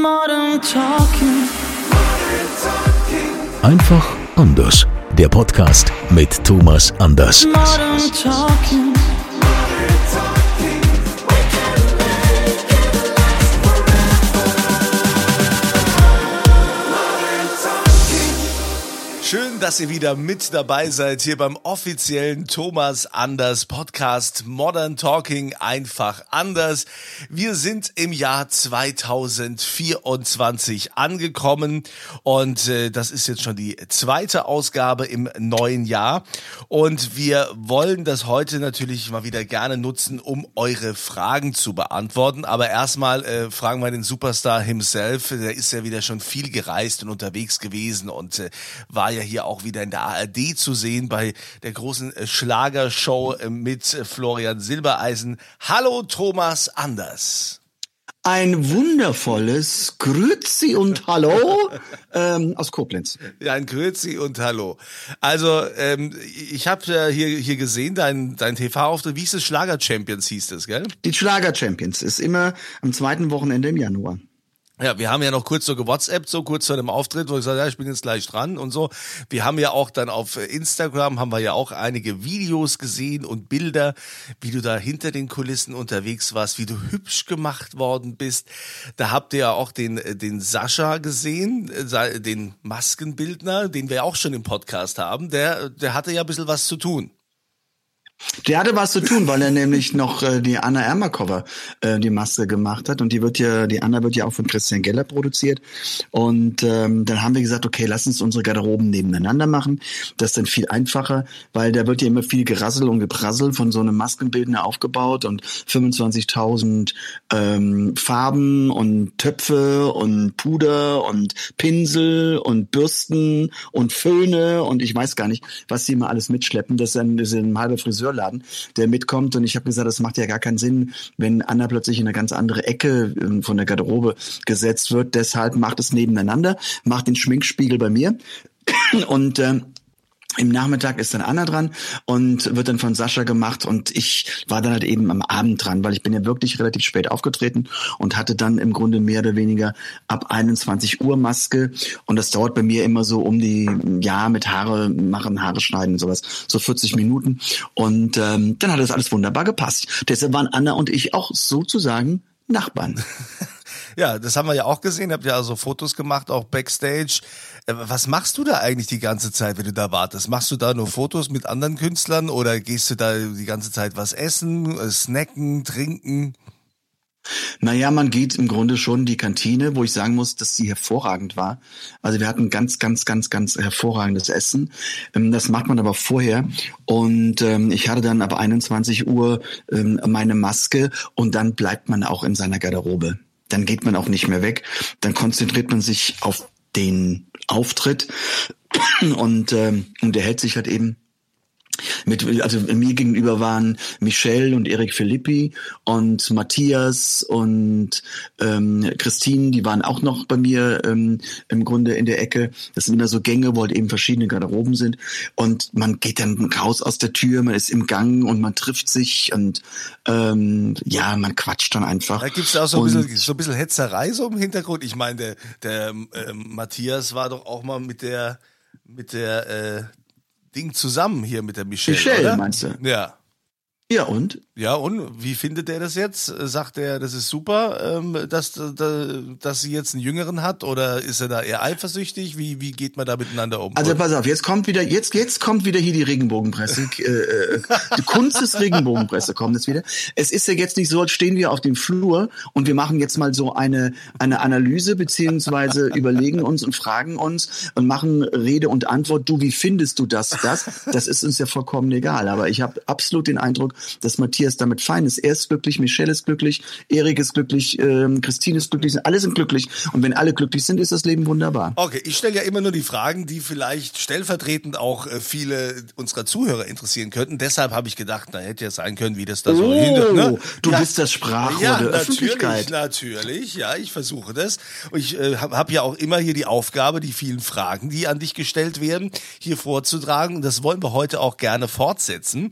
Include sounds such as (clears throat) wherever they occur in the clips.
Modern Talking. Einfach anders. Der Podcast mit Thomas Anders. Modern Talking. Schön, dass ihr wieder mit dabei seid hier beim offiziellen Thomas Anders Podcast Modern Talking einfach anders. Wir sind im Jahr 2024 angekommen und äh, das ist jetzt schon die zweite Ausgabe im neuen Jahr und wir wollen das heute natürlich mal wieder gerne nutzen, um eure Fragen zu beantworten. Aber erstmal äh, fragen wir den Superstar himself. Der ist ja wieder schon viel gereist und unterwegs gewesen und äh, war ja hier auch wieder in der ARD zu sehen bei der großen äh, Schlagershow äh, mit äh, Florian Silbereisen. Hallo Thomas Anders. Ein wundervolles Grüezi und Hallo (laughs) ähm, aus Koblenz. Ja, ein Grüezi und Hallo. Also ähm, ich habe äh, hier hier gesehen dein dein TV-Auftritt. Wie hieß es? Schlager Champions hieß es, gell? Die Schlager Champions ist immer am zweiten Wochenende im Januar. Ja, wir haben ja noch kurz so gewhatsappt, so kurz vor dem Auftritt, wo ich gesagt ja, ich bin jetzt gleich dran und so. Wir haben ja auch dann auf Instagram, haben wir ja auch einige Videos gesehen und Bilder, wie du da hinter den Kulissen unterwegs warst, wie du hübsch gemacht worden bist. Da habt ihr ja auch den, den Sascha gesehen, äh, den Maskenbildner, den wir auch schon im Podcast haben. Der, der hatte ja ein bisschen was zu tun. Der hatte was zu tun, weil er nämlich noch äh, die Anna Ermakova äh, die Maske gemacht hat und die wird ja, die Anna wird ja auch von Christian Geller produziert und ähm, dann haben wir gesagt, okay, lass uns unsere Garderoben nebeneinander machen. Das ist dann viel einfacher, weil da wird ja immer viel Gerassel und Geprassel von so einem Maskenbildner aufgebaut und 25.000 ähm, Farben und Töpfe und Puder und Pinsel und Bürsten und Föhne und ich weiß gar nicht, was sie immer alles mitschleppen. Das ist ein, das ist ein halber Friseur Friseurladen, der mitkommt. Und ich habe gesagt, das macht ja gar keinen Sinn, wenn Anna plötzlich in eine ganz andere Ecke ähm, von der Garderobe gesetzt wird. Deshalb macht es nebeneinander, macht den Schminkspiegel bei mir. Und ähm, im Nachmittag ist dann Anna dran und wird dann von Sascha gemacht und ich war dann halt eben am Abend dran, weil ich bin ja wirklich relativ spät aufgetreten und hatte dann im Grunde mehr oder weniger ab 21 Uhr Maske und das dauert bei mir immer so um die, ja, mit Haare machen, Haare schneiden und sowas, so 40 Minuten und ähm, dann hat das alles wunderbar gepasst. Deshalb waren Anna und ich auch sozusagen Nachbarn. (laughs) Ja, das haben wir ja auch gesehen. Habt ja also Fotos gemacht, auch Backstage. Äh, was machst du da eigentlich die ganze Zeit, wenn du da wartest? Machst du da nur Fotos mit anderen Künstlern oder gehst du da die ganze Zeit was essen, äh, snacken, trinken? Naja, man geht im Grunde schon die Kantine, wo ich sagen muss, dass sie hervorragend war. Also wir hatten ganz, ganz, ganz, ganz hervorragendes Essen. Ähm, das macht man aber vorher. Und ähm, ich hatte dann ab 21 Uhr ähm, meine Maske und dann bleibt man auch in seiner Garderobe dann geht man auch nicht mehr weg. Dann konzentriert man sich auf den Auftritt. Und, ähm, und der hält sich halt eben mit, also mir gegenüber waren Michelle und Erik Philippi und Matthias und ähm, Christine, die waren auch noch bei mir ähm, im Grunde in der Ecke. Das sind immer so Gänge, wo halt eben verschiedene Garderoben sind. Und man geht dann raus aus der Tür, man ist im Gang und man trifft sich und ähm, ja, man quatscht dann einfach. Da gibt's auch so ein, bisschen, so ein bisschen Hetzerei so im Hintergrund. Ich meine, der, der ähm, Matthias war doch auch mal mit der mit der äh, Ding zusammen hier mit der Michelle. Michelle, oder? meinst du? Ja. Ja, und? Ja, und wie findet er das jetzt? Sagt er, das ist super, ähm, dass, dass sie jetzt einen Jüngeren hat oder ist er da eher eifersüchtig? Wie, wie geht man da miteinander um? Also pass auf, jetzt kommt wieder, jetzt, jetzt kommt wieder hier die Regenbogenpresse. äh, äh, die Kunst des Regenbogenpresse kommt jetzt wieder. Es ist ja jetzt nicht so, als stehen wir auf dem Flur und wir machen jetzt mal so eine, eine Analyse beziehungsweise (laughs) überlegen uns und fragen uns und machen Rede und Antwort. Du, wie findest du das, das? Das ist uns ja vollkommen egal. Aber ich habe absolut den Eindruck, dass Matthias damit fein ist. Er ist glücklich, Michelle ist glücklich, Erik ist glücklich, ähm, Christine ist glücklich, alle sind glücklich. Und wenn alle glücklich sind, ist das Leben wunderbar. Okay, ich stelle ja immer nur die Fragen, die vielleicht stellvertretend auch äh, viele unserer Zuhörer interessieren könnten. Deshalb habe ich gedacht, da hätte ja sein können, wie das da so Oh, hinter. Ne? du ja. bist das Sprachrohr ja, der natürlich, Öffentlichkeit. natürlich. Ja, ich versuche das. Und ich äh, habe hab ja auch immer hier die Aufgabe, die vielen Fragen, die an dich gestellt werden, hier vorzutragen. Und das wollen wir heute auch gerne fortsetzen.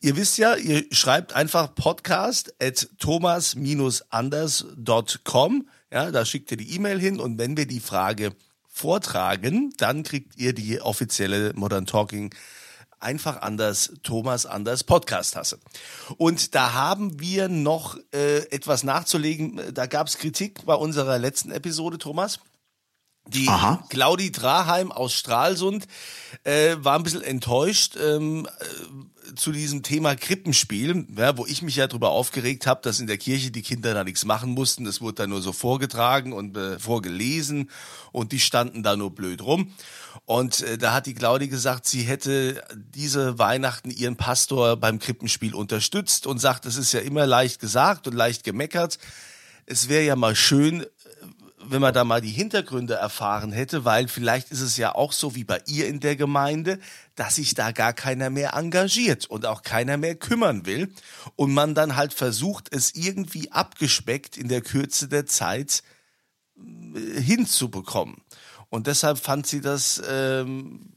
Ihr wisst ja, ihr schreibt einfach podcast at thomas-anders.com. Ja, da schickt ihr die E-Mail hin und wenn wir die Frage vortragen, dann kriegt ihr die offizielle Modern Talking einfach anders Thomas anders Podcast Tasse. Und da haben wir noch äh, etwas nachzulegen. Da gab es Kritik bei unserer letzten Episode, Thomas. Die Aha. Claudi Draheim aus Stralsund äh, war ein bisschen enttäuscht ähm, äh, zu diesem Thema Krippenspiel, ja, wo ich mich ja darüber aufgeregt habe, dass in der Kirche die Kinder da nichts machen mussten. Das wurde dann nur so vorgetragen und äh, vorgelesen und die standen da nur blöd rum. Und äh, da hat die Claudi gesagt, sie hätte diese Weihnachten ihren Pastor beim Krippenspiel unterstützt und sagt, es ist ja immer leicht gesagt und leicht gemeckert. Es wäre ja mal schön, wenn man da mal die Hintergründe erfahren hätte, weil vielleicht ist es ja auch so wie bei ihr in der Gemeinde, dass sich da gar keiner mehr engagiert und auch keiner mehr kümmern will und man dann halt versucht, es irgendwie abgespeckt in der Kürze der Zeit äh, hinzubekommen. Und deshalb fand sie das, ähm,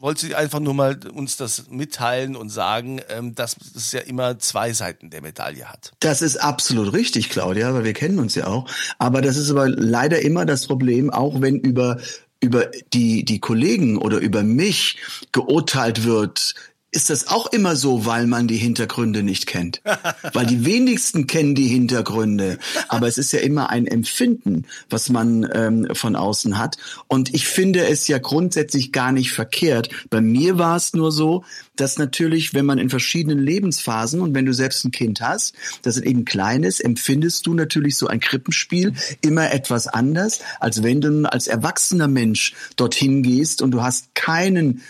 wollte sie einfach nur mal uns das mitteilen und sagen, ähm, dass es ja immer zwei Seiten der Medaille hat. Das ist absolut richtig, Claudia, weil wir kennen uns ja auch. Aber das ist aber leider immer das Problem, auch wenn über über die die Kollegen oder über mich geurteilt wird, ist das auch immer so, weil man die Hintergründe nicht kennt. (laughs) weil die wenigsten kennen die Hintergründe. Aber es ist ja immer ein Empfinden, was man ähm, von außen hat. Und ich finde es ja grundsätzlich gar nicht verkehrt. Bei mir war es nur so, dass natürlich, wenn man in verschiedenen Lebensphasen und wenn du selbst ein Kind hast, das eben klein ist, empfindest du natürlich so ein Krippenspiel immer etwas anders, als wenn du als erwachsener Mensch dorthin gehst und du hast keinen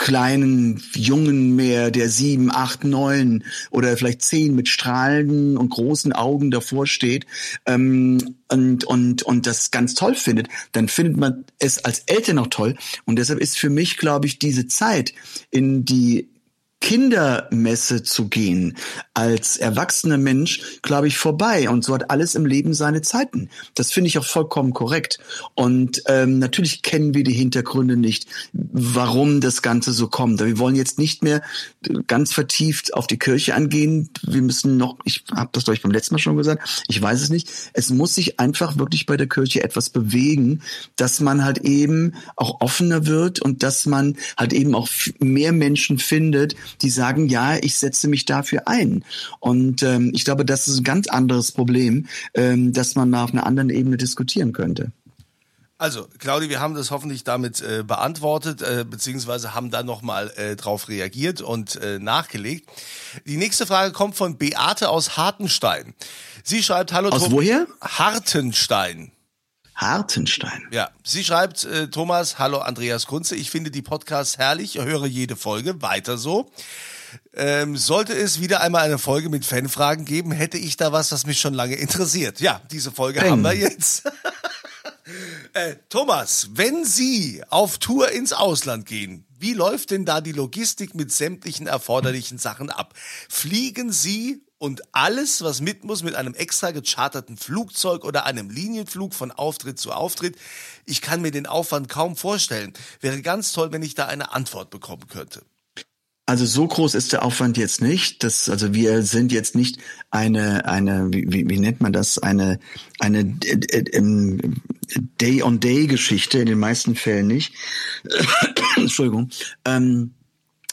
kleinen Jungen mehr, der sieben, acht, neun oder vielleicht zehn mit strahlenden und großen Augen davor steht ähm, und, und, und das ganz toll findet, dann findet man es als Eltern auch toll. Und deshalb ist für mich, glaube ich, diese Zeit in die Kindermesse zu gehen als erwachsener Mensch, glaube ich, vorbei. Und so hat alles im Leben seine Zeiten. Das finde ich auch vollkommen korrekt. Und ähm, natürlich kennen wir die Hintergründe nicht, warum das Ganze so kommt. Wir wollen jetzt nicht mehr ganz vertieft auf die Kirche angehen. Wir müssen noch, ich habe das glaube ich beim letzten Mal schon gesagt, ich weiß es nicht. Es muss sich einfach wirklich bei der Kirche etwas bewegen, dass man halt eben auch offener wird und dass man halt eben auch mehr Menschen findet, die sagen, ja, ich setze mich dafür ein. Und ähm, ich glaube, das ist ein ganz anderes Problem, ähm, dass man mal auf einer anderen Ebene diskutieren könnte. Also, Claudi, wir haben das hoffentlich damit äh, beantwortet, äh, beziehungsweise haben da nochmal äh, drauf reagiert und äh, nachgelegt. Die nächste Frage kommt von Beate aus Hartenstein. Sie schreibt, hallo Aus Tom- woher? Hartenstein. Hartenstein. Ja, sie schreibt, äh, Thomas, hallo Andreas Kunze, ich finde die Podcasts herrlich, höre jede Folge, weiter so. Ähm, sollte es wieder einmal eine Folge mit Fanfragen geben, hätte ich da was, was mich schon lange interessiert. Ja, diese Folge Peng. haben wir jetzt. (laughs) äh, Thomas, wenn Sie auf Tour ins Ausland gehen, wie läuft denn da die Logistik mit sämtlichen erforderlichen Sachen ab? Fliegen Sie und alles, was mit muss, mit einem extra gecharterten Flugzeug oder einem Linienflug von Auftritt zu Auftritt? Ich kann mir den Aufwand kaum vorstellen. Wäre ganz toll, wenn ich da eine Antwort bekommen könnte. Also so groß ist der Aufwand jetzt nicht. Das, also wir sind jetzt nicht eine, eine, wie, wie, nennt man das, eine, eine äh, äh, ähm, Day-on-Day-Geschichte, in den meisten Fällen nicht. (coughs) Entschuldigung. Ähm,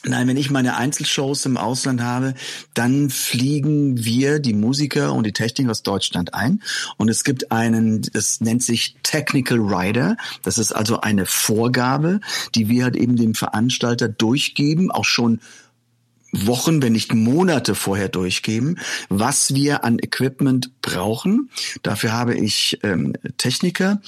Nein, wenn ich meine Einzelshows im Ausland habe, dann fliegen wir, die Musiker und die Techniker aus Deutschland ein. Und es gibt einen, das nennt sich Technical Rider. Das ist also eine Vorgabe, die wir halt eben dem Veranstalter durchgeben, auch schon Wochen, wenn nicht Monate vorher durchgeben, was wir an Equipment brauchen. Dafür habe ich ähm, Techniker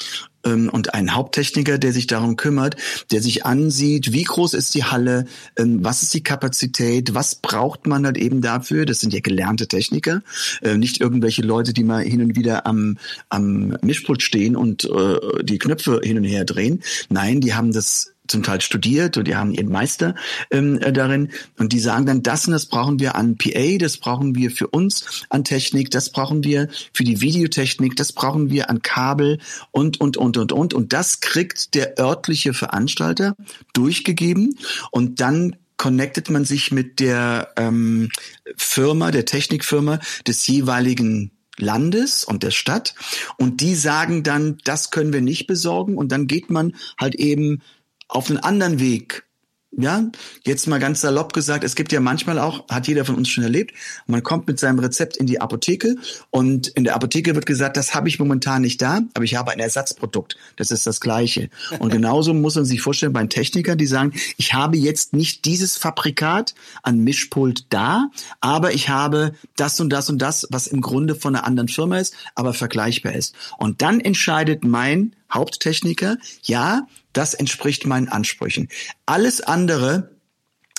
ähm, und einen Haupttechniker, der sich darum kümmert, der sich ansieht, wie groß ist die Halle, ähm, was ist die Kapazität, was braucht man halt eben dafür. Das sind ja gelernte Techniker, äh, nicht irgendwelche Leute, die mal hin und wieder am, am Mischpult stehen und äh, die Knöpfe hin und her drehen. Nein, die haben das zum Teil studiert und die haben ihren Meister ähm, äh, darin. Und die sagen dann, das und das brauchen wir an PA, das brauchen wir für uns an Technik, das brauchen wir für die Videotechnik, das brauchen wir an Kabel und, und, und, und, und. Und das kriegt der örtliche Veranstalter durchgegeben. Und dann connectet man sich mit der ähm, Firma, der Technikfirma des jeweiligen Landes und der Stadt. Und die sagen dann, das können wir nicht besorgen. Und dann geht man halt eben auf einen anderen Weg ja, jetzt mal ganz salopp gesagt, es gibt ja manchmal auch, hat jeder von uns schon erlebt, man kommt mit seinem Rezept in die Apotheke und in der Apotheke wird gesagt, das habe ich momentan nicht da, aber ich habe ein Ersatzprodukt. Das ist das Gleiche. Und (laughs) genauso muss man sich vorstellen bei Technikern, die sagen, ich habe jetzt nicht dieses Fabrikat an Mischpult da, aber ich habe das und das und das, was im Grunde von einer anderen Firma ist, aber vergleichbar ist. Und dann entscheidet mein Haupttechniker, ja, das entspricht meinen Ansprüchen. Alles andere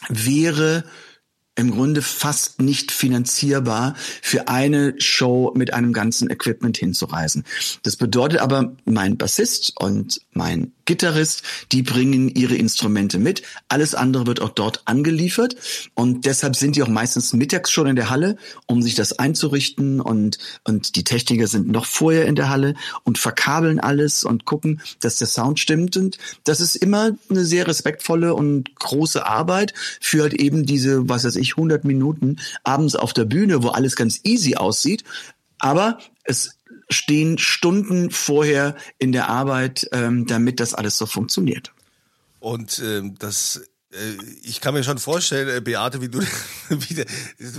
wäre im Grunde fast nicht finanzierbar für eine Show mit einem ganzen Equipment hinzureisen. Das bedeutet aber, mein Bassist und mein Gitarrist, die bringen ihre Instrumente mit. Alles andere wird auch dort angeliefert. Und deshalb sind die auch meistens mittags schon in der Halle, um sich das einzurichten. Und, und die Techniker sind noch vorher in der Halle und verkabeln alles und gucken, dass der Sound stimmt. Und das ist immer eine sehr respektvolle und große Arbeit für halt eben diese, was weiß ich, 100 Minuten abends auf der Bühne, wo alles ganz easy aussieht, aber es stehen Stunden vorher in der Arbeit, ähm, damit das alles so funktioniert. Und ähm, das äh, ich kann mir schon vorstellen, äh, Beate, wie du, (laughs) wie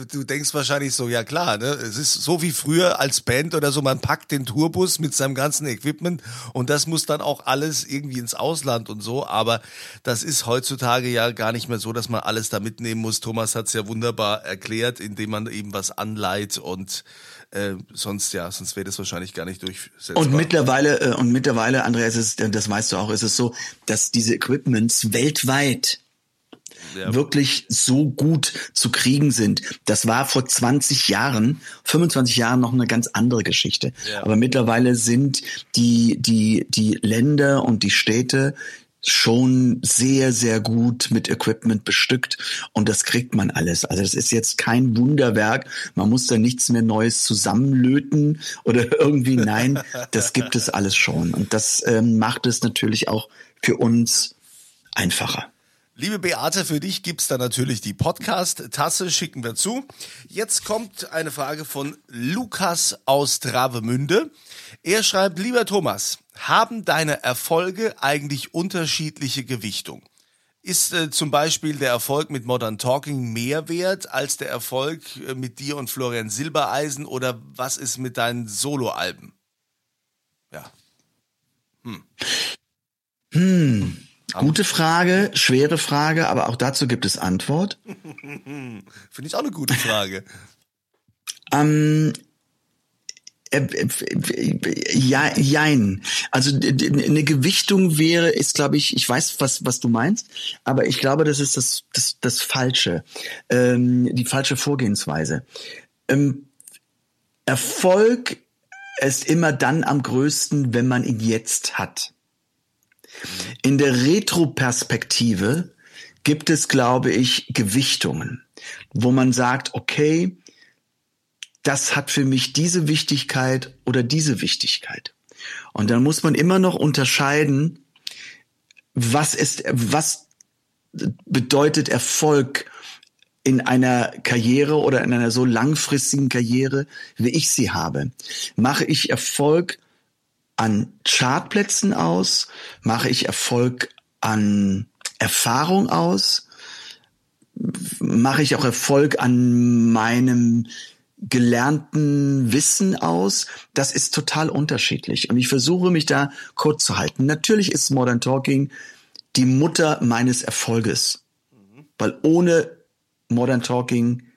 du, denkst wahrscheinlich so, ja klar, ne? Es ist so wie früher als Band oder so, man packt den Tourbus mit seinem ganzen Equipment und das muss dann auch alles irgendwie ins Ausland und so. Aber das ist heutzutage ja gar nicht mehr so, dass man alles da mitnehmen muss. Thomas hat es ja wunderbar erklärt, indem man eben was anleiht und äh, sonst ja, sonst wäre das wahrscheinlich gar nicht durchsetzbar. Und mittlerweile, äh, und mittlerweile, Andreas, ist, das weißt du auch, ist es so, dass diese Equipments weltweit ja. wirklich so gut zu kriegen sind. Das war vor 20 Jahren, 25 Jahren noch eine ganz andere Geschichte. Ja. Aber mittlerweile sind die, die, die Länder und die Städte schon sehr, sehr gut mit Equipment bestückt und das kriegt man alles. Also das ist jetzt kein Wunderwerk. Man muss da nichts mehr Neues zusammenlöten oder (laughs) irgendwie. Nein, das gibt es alles schon. Und das ähm, macht es natürlich auch für uns einfacher. Liebe Beate, für dich gibt's da natürlich die Podcast-Tasse, schicken wir zu. Jetzt kommt eine Frage von Lukas aus Travemünde. Er schreibt, lieber Thomas, haben deine Erfolge eigentlich unterschiedliche Gewichtung? Ist äh, zum Beispiel der Erfolg mit Modern Talking mehr wert als der Erfolg äh, mit dir und Florian Silbereisen oder was ist mit deinen Soloalben? Ja. Hm. Hm. Gute Frage, schwere Frage, aber auch dazu gibt es Antwort. (laughs) Finde ich auch eine gute Frage. (laughs) ähm, äh, äh, ja, jein. Also eine Gewichtung wäre, ist, glaube ich, ich weiß, was, was du meinst, aber ich glaube, das ist das, das, das Falsche, ähm, die falsche Vorgehensweise. Ähm, Erfolg ist immer dann am größten, wenn man ihn jetzt hat. In der Retroperspektive gibt es, glaube ich, Gewichtungen, wo man sagt, okay, das hat für mich diese Wichtigkeit oder diese Wichtigkeit. Und dann muss man immer noch unterscheiden, was ist, was bedeutet Erfolg in einer Karriere oder in einer so langfristigen Karriere, wie ich sie habe. Mache ich Erfolg an Chartplätzen aus? Mache ich Erfolg an Erfahrung aus? Mache ich auch Erfolg an meinem gelernten Wissen aus? Das ist total unterschiedlich. Und ich versuche mich da kurz zu halten. Natürlich ist Modern Talking die Mutter meines Erfolges. Weil ohne Modern Talking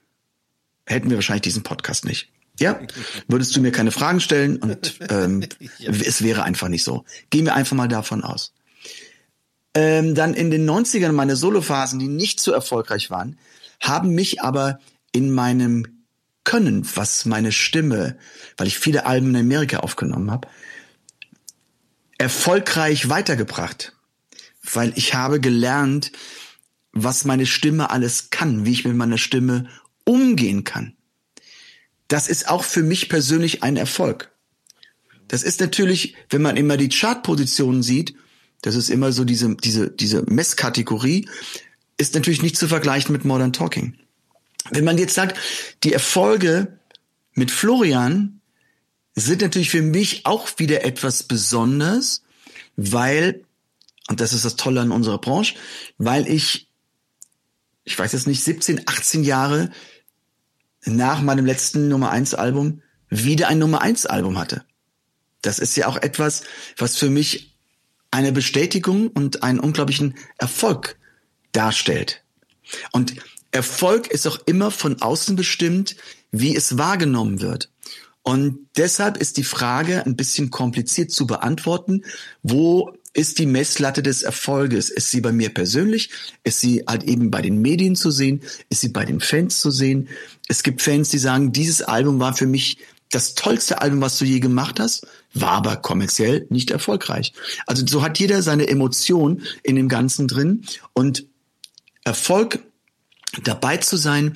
hätten wir wahrscheinlich diesen Podcast nicht. Ja, würdest du mir keine Fragen stellen und (laughs) ähm, es wäre einfach nicht so. Gehen wir einfach mal davon aus. Ähm, dann in den 90ern meine Solophasen, die nicht so erfolgreich waren, haben mich aber in meinem Können, was meine Stimme, weil ich viele Alben in Amerika aufgenommen habe, erfolgreich weitergebracht. Weil ich habe gelernt, was meine Stimme alles kann, wie ich mit meiner Stimme umgehen kann. Das ist auch für mich persönlich ein Erfolg. Das ist natürlich, wenn man immer die Chartpositionen sieht, das ist immer so diese, diese, diese Messkategorie, ist natürlich nicht zu vergleichen mit Modern Talking. Wenn man jetzt sagt, die Erfolge mit Florian sind natürlich für mich auch wieder etwas Besonderes, weil, und das ist das Tolle an unserer Branche, weil ich, ich weiß jetzt nicht, 17, 18 Jahre nach meinem letzten Nummer eins Album wieder ein Nummer eins Album hatte. Das ist ja auch etwas, was für mich eine Bestätigung und einen unglaublichen Erfolg darstellt. Und Erfolg ist auch immer von außen bestimmt, wie es wahrgenommen wird. Und deshalb ist die Frage ein bisschen kompliziert zu beantworten. Wo ist die Messlatte des Erfolges? Ist sie bei mir persönlich? Ist sie halt eben bei den Medien zu sehen? Ist sie bei den Fans zu sehen? Es gibt Fans, die sagen, dieses Album war für mich das tollste Album, was du je gemacht hast, war aber kommerziell nicht erfolgreich. Also so hat jeder seine Emotion in dem Ganzen drin und Erfolg dabei zu sein,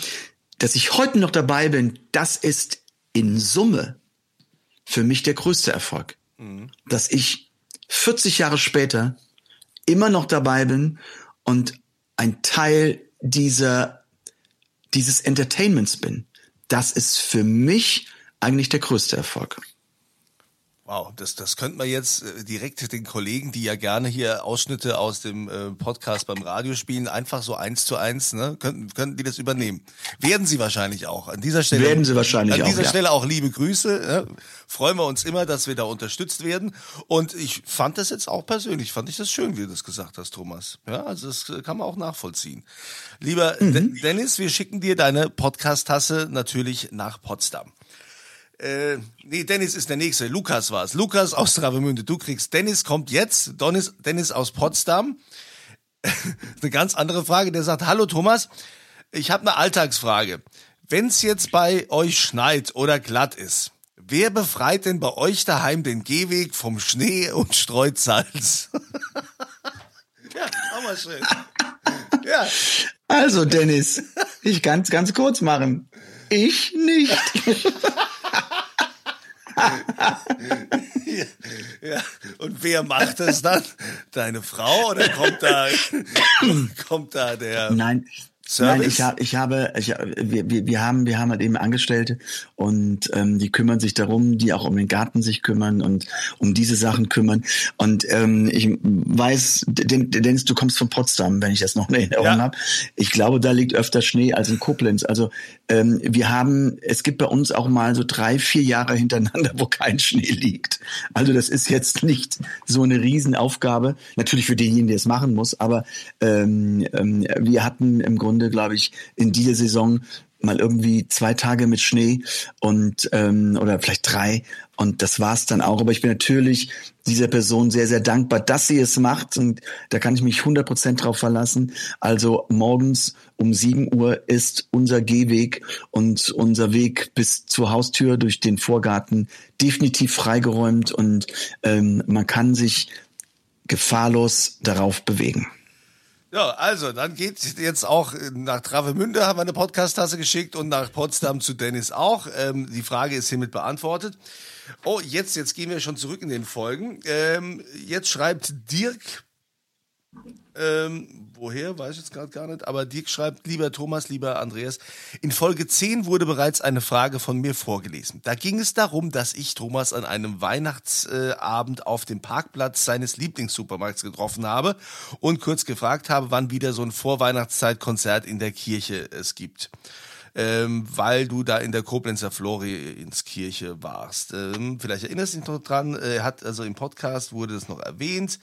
dass ich heute noch dabei bin, das ist in Summe für mich der größte Erfolg. Mhm. Dass ich 40 Jahre später immer noch dabei bin und ein Teil dieser, dieses Entertainments bin. Das ist für mich eigentlich der größte Erfolg. Wow, das, das könnte man jetzt äh, direkt den Kollegen, die ja gerne hier Ausschnitte aus dem äh, Podcast beim Radio spielen, einfach so eins zu eins, ne, könnten, könnten die das übernehmen. Werden sie wahrscheinlich auch. An dieser Stelle. Werden sie wahrscheinlich auch. An dieser auch, Stelle auch liebe Grüße. Ne? Freuen wir uns immer, dass wir da unterstützt werden. Und ich fand das jetzt auch persönlich, fand ich das schön, wie du das gesagt hast, Thomas. Ja, also das kann man auch nachvollziehen. Lieber mhm. Dennis, wir schicken dir deine Podcast-Tasse natürlich nach Potsdam. Äh, nee, Dennis ist der nächste. Lukas war's. Lukas aus Travemünde. Du kriegst. Dennis kommt jetzt. Dennis, Dennis aus Potsdam. (laughs) eine ganz andere Frage. Der sagt: Hallo Thomas, ich habe eine Alltagsfrage. Wenn's jetzt bei euch schneit oder glatt ist, wer befreit denn bei euch daheim den Gehweg vom Schnee und streut Salz? (laughs) ja, auch mal schön. ja. Also Dennis, ich kann's ganz kurz machen. Ich nicht. (laughs) ja, Und wer macht das dann? Deine Frau oder kommt da, kommt da der? Nein, Service? Nein, ich, hab, ich habe, ich, wir, wir, wir haben, wir haben halt eben Angestellte und ähm, die kümmern sich darum, die auch um den Garten sich kümmern und um diese Sachen kümmern. Und ähm, ich weiß, Dennis, du kommst von Potsdam, wenn ich das noch in Erinnerung ja. habe. Ich glaube, da liegt öfter Schnee als in Koblenz. Also ähm, wir haben, es gibt bei uns auch mal so drei, vier Jahre hintereinander, wo kein Schnee liegt. Also das ist jetzt nicht so eine Riesenaufgabe. Natürlich für denjenigen, der es machen muss, aber ähm, ähm, wir hatten im Grunde Runde, glaube ich, in dieser Saison mal irgendwie zwei Tage mit Schnee und ähm, oder vielleicht drei und das war's dann auch. Aber ich bin natürlich dieser Person sehr, sehr dankbar, dass sie es macht und da kann ich mich 100 Prozent drauf verlassen. Also morgens um 7 Uhr ist unser Gehweg und unser Weg bis zur Haustür durch den Vorgarten definitiv freigeräumt und ähm, man kann sich gefahrlos darauf bewegen. Ja, also, dann geht jetzt auch nach Travemünde, haben wir eine Podcast-Tasse geschickt und nach Potsdam zu Dennis auch. Ähm, die Frage ist hiermit beantwortet. Oh, jetzt, jetzt gehen wir schon zurück in den Folgen. Ähm, jetzt schreibt Dirk ähm, woher, weiß ich jetzt gerade gar nicht. Aber Dirk schreibt, lieber Thomas, lieber Andreas, in Folge 10 wurde bereits eine Frage von mir vorgelesen. Da ging es darum, dass ich Thomas an einem Weihnachtsabend auf dem Parkplatz seines Lieblingssupermarkts getroffen habe und kurz gefragt habe, wann wieder so ein Vorweihnachtszeitkonzert in der Kirche es gibt. ähm, weil du da in der Koblenzer Florienskirche warst. Ähm, vielleicht erinnerst du dich noch dran, er hat also im Podcast wurde das noch erwähnt.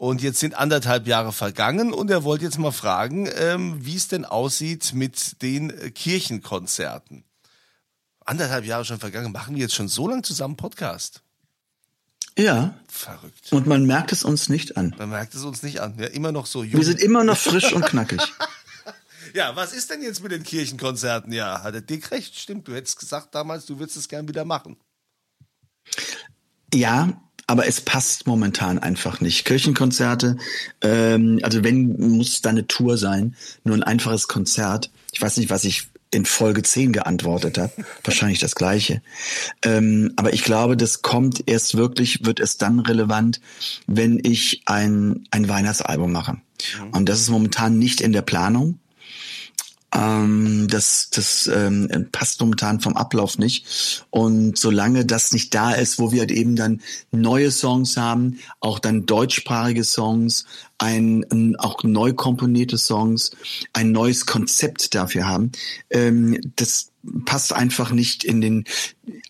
Und jetzt sind anderthalb Jahre vergangen und er wollte jetzt mal fragen, ähm, wie es denn aussieht mit den äh, Kirchenkonzerten. Anderthalb Jahre schon vergangen, machen wir jetzt schon so lange zusammen Podcast. Ja. Verrückt. Und man merkt es uns nicht an. Man merkt es uns nicht an. Ja, immer noch so jung. Wir sind immer noch frisch und knackig. (laughs) Ja, was ist denn jetzt mit den Kirchenkonzerten? Ja, hat er Dick recht, stimmt. Du hättest gesagt damals, du würdest es gern wieder machen. Ja, aber es passt momentan einfach nicht. Kirchenkonzerte, ähm, also wenn, muss da eine Tour sein, nur ein einfaches Konzert. Ich weiß nicht, was ich in Folge 10 geantwortet habe. (laughs) Wahrscheinlich das gleiche. Ähm, aber ich glaube, das kommt erst wirklich, wird es dann relevant, wenn ich ein, ein Weihnachtsalbum mache. Und das ist momentan nicht in der Planung. Ähm, das das ähm, passt momentan vom Ablauf nicht. Und solange das nicht da ist, wo wir halt eben dann neue Songs haben, auch dann deutschsprachige Songs, ein, ein auch neu komponierte Songs, ein neues Konzept dafür haben, ähm, das passt einfach nicht in den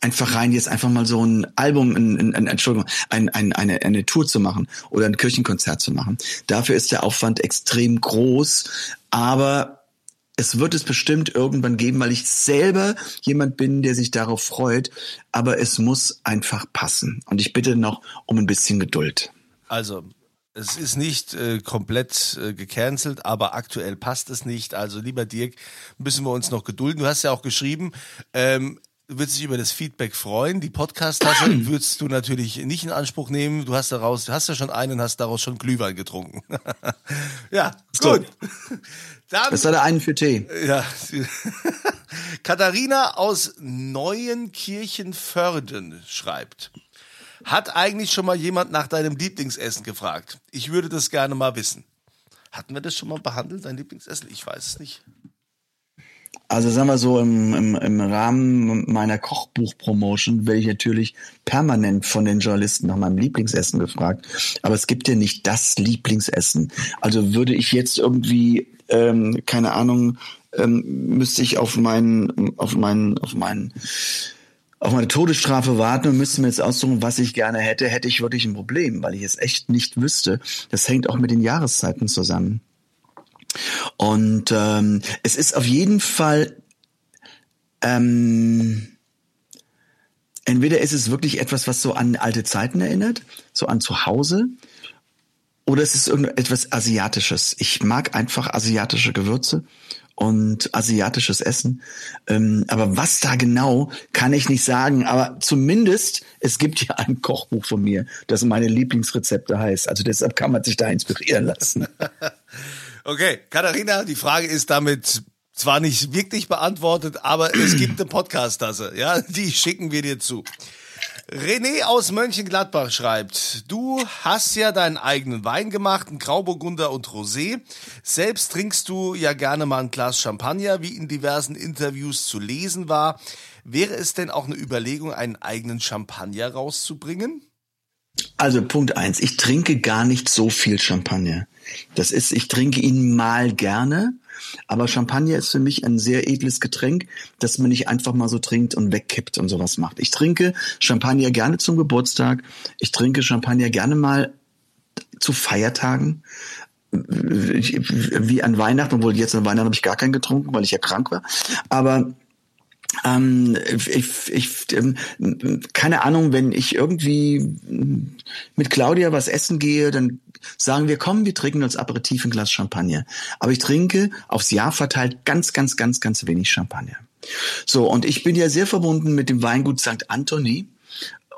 einfach rein jetzt einfach mal so ein Album ein, ein, Entschuldigung ein, ein, eine eine Tour zu machen oder ein Kirchenkonzert zu machen dafür ist der Aufwand extrem groß aber es wird es bestimmt irgendwann geben, weil ich selber jemand bin, der sich darauf freut. Aber es muss einfach passen. Und ich bitte noch um ein bisschen Geduld. Also, es ist nicht äh, komplett äh, gecancelt, aber aktuell passt es nicht. Also, lieber Dirk, müssen wir uns noch gedulden. Du hast ja auch geschrieben, ähm, würdest dich über das Feedback freuen. Die Podcast-Tasse (clears throat) würdest du natürlich nicht in Anspruch nehmen. Du hast daraus, du hast ja schon einen, hast daraus schon Glühwein getrunken. (laughs) ja, gut. Dann, Das war der einen für Tee. ja. (laughs) Katharina aus Neuenkirchenförden schreibt. Hat eigentlich schon mal jemand nach deinem Lieblingsessen gefragt? Ich würde das gerne mal wissen. Hatten wir das schon mal behandelt, dein Lieblingsessen? Ich weiß es nicht. Also sagen wir so, im, im, im Rahmen meiner Kochbuch-Promotion werde ich natürlich permanent von den Journalisten nach meinem Lieblingsessen gefragt. Aber es gibt ja nicht das Lieblingsessen. Also würde ich jetzt irgendwie, ähm, keine Ahnung, ähm, müsste ich auf meinen, auf meinen, auf meinen auf meine Todesstrafe warten und müsste mir jetzt aussuchen, was ich gerne hätte, hätte ich wirklich ein Problem, weil ich es echt nicht wüsste. Das hängt auch mit den Jahreszeiten zusammen. Und ähm, es ist auf jeden Fall ähm, entweder ist es wirklich etwas, was so an alte Zeiten erinnert, so an zu Hause, oder es ist irgendetwas Asiatisches. Ich mag einfach asiatische Gewürze und asiatisches Essen. Ähm, aber was da genau, kann ich nicht sagen. Aber zumindest, es gibt ja ein Kochbuch von mir, das meine Lieblingsrezepte heißt. Also deshalb kann man sich da inspirieren lassen. (laughs) Okay, Katharina, die Frage ist damit zwar nicht wirklich beantwortet, aber es gibt eine Podcast-Tasse, ja, die schicken wir dir zu. René aus Mönchengladbach schreibt, du hast ja deinen eigenen Wein gemacht, einen Grauburgunder und Rosé. Selbst trinkst du ja gerne mal ein Glas Champagner, wie in diversen Interviews zu lesen war. Wäre es denn auch eine Überlegung, einen eigenen Champagner rauszubringen? Also Punkt eins, ich trinke gar nicht so viel Champagner. Das ist, ich trinke ihn mal gerne, aber Champagner ist für mich ein sehr edles Getränk, das man nicht einfach mal so trinkt und wegkippt und sowas macht. Ich trinke Champagner gerne zum Geburtstag. Ich trinke Champagner gerne mal zu Feiertagen. Wie an Weihnachten, obwohl jetzt an Weihnachten habe ich gar keinen getrunken, weil ich ja krank war. Aber ähm, ich, ich, ähm, keine Ahnung, wenn ich irgendwie mit Claudia was essen gehe, dann sagen wir, komm, wir trinken uns Aperitif ein Glas Champagner. Aber ich trinke aufs Jahr verteilt ganz, ganz, ganz, ganz wenig Champagner. So, und ich bin ja sehr verbunden mit dem Weingut St. Anthony.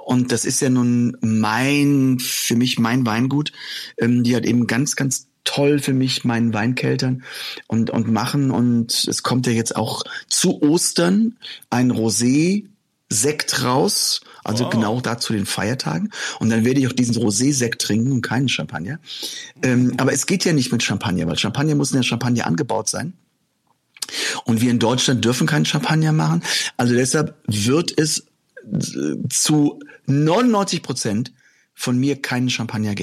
Und das ist ja nun mein, für mich mein Weingut. Ähm, die hat eben ganz, ganz toll für mich meinen Weinkeltern und, und machen. Und es kommt ja jetzt auch zu Ostern ein Rosé Sekt raus, also Wow. genau da zu den Feiertagen. Und dann werde ich auch diesen Rosé-Sekt trinken und keinen Champagner. Ähm, aber es geht ja nicht mit Champagner, weil Champagner muss in der Champagner angebaut sein. Und wir in Deutschland dürfen keinen Champagner machen. Also deshalb wird es zu 99 Prozent von mir keinen Champagner geben.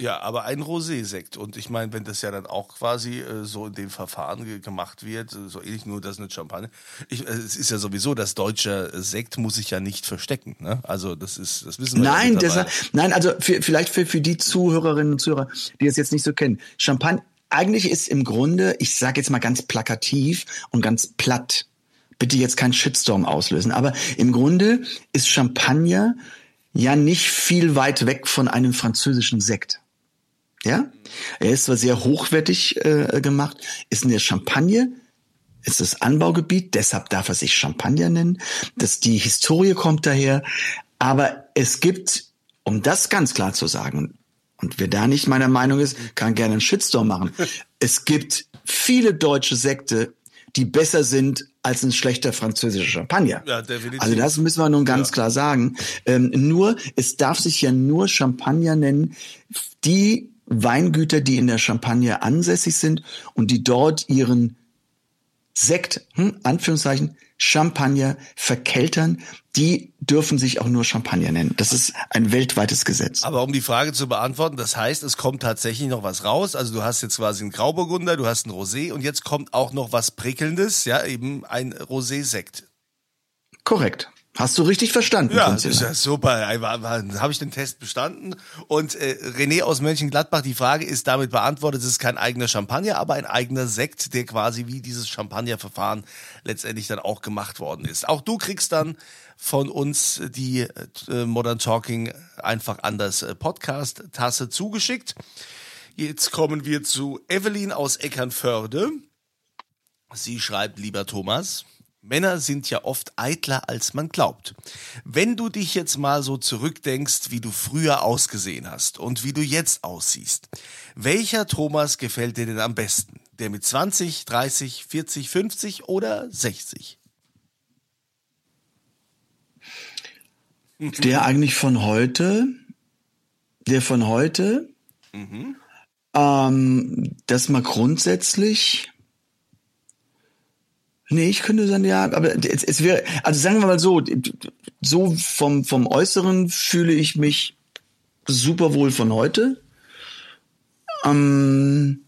Ja, aber ein Rosé-Sekt. Und ich meine, wenn das ja dann auch quasi äh, so in dem Verfahren ge gemacht wird, äh, so ähnlich nur das mit Champagner. Ich, äh, es ist ja sowieso, das deutsche Sekt muss sich ja nicht verstecken. Ne? Also das ist, das wissen wir Nein, ja mittlerweile. nein, also für, vielleicht für, für die Zuhörerinnen und Zuhörer, die das jetzt nicht so kennen. Champagner, eigentlich ist im Grunde, ich sage jetzt mal ganz plakativ und ganz platt, bitte jetzt keinen Shitstorm auslösen, aber im Grunde ist Champagner ja nicht viel weit weg von einem französischen Sekt. Ja, er ist zwar sehr hochwertig äh, gemacht, ist in der Champagne, ist das Anbaugebiet, deshalb darf er sich Champagner nennen. Das, die Historie kommt daher, aber es gibt, um das ganz klar zu sagen, und wer da nicht meiner Meinung ist, kann gerne einen Shitstorm machen. (laughs) Es gibt viele deutsche Sekte, die besser sind als ein schlechter französischer Champagner. Ja, definitiv. Also das müssen wir nun ganz Ja. klar sagen. Ähm, nur, es darf sich ja nur Champagner nennen, die Weingüter, die in der Champagne ansässig sind und die dort ihren Sekt, hm, Anführungszeichen, Champagner verkeltern, die dürfen sich auch nur Champagner nennen. Das ist ein weltweites Gesetz. Aber um die Frage zu beantworten, das heißt, es kommt tatsächlich noch was raus. Also du hast jetzt quasi einen Grauburgunder, du hast einen Rosé und jetzt kommt auch noch was Prickelndes, ja, eben ein Rosé-Sekt. Korrekt. Hast du richtig verstanden, Ja, ist ja super. Habe ich den Test bestanden. Und äh, René aus Mönchengladbach, die Frage ist damit beantwortet. Es ist kein eigener Champagner, aber ein eigener Sekt, der quasi wie dieses Champagnerverfahren letztendlich dann auch gemacht worden ist. Auch du kriegst dann von uns die äh, Modern Talking einfach anders äh, Podcast-Tasse zugeschickt. Jetzt kommen wir zu Evelyn aus Eckernförde. Sie schreibt, lieber Thomas, Männer sind ja oft eitler, als man glaubt. Wenn du dich jetzt mal so zurückdenkst, wie du früher ausgesehen hast und wie du jetzt aussiehst, welcher Thomas gefällt dir denn am besten? Der mit 20, 30, 40, 50 oder 60? (laughs) Der eigentlich von heute, der von heute, ähm, das mal grundsätzlich. Nee, ich könnte sagen, ja, aber es, es wäre, also sagen wir mal so, so vom, vom Äußeren fühle ich mich super wohl von heute. Ähm,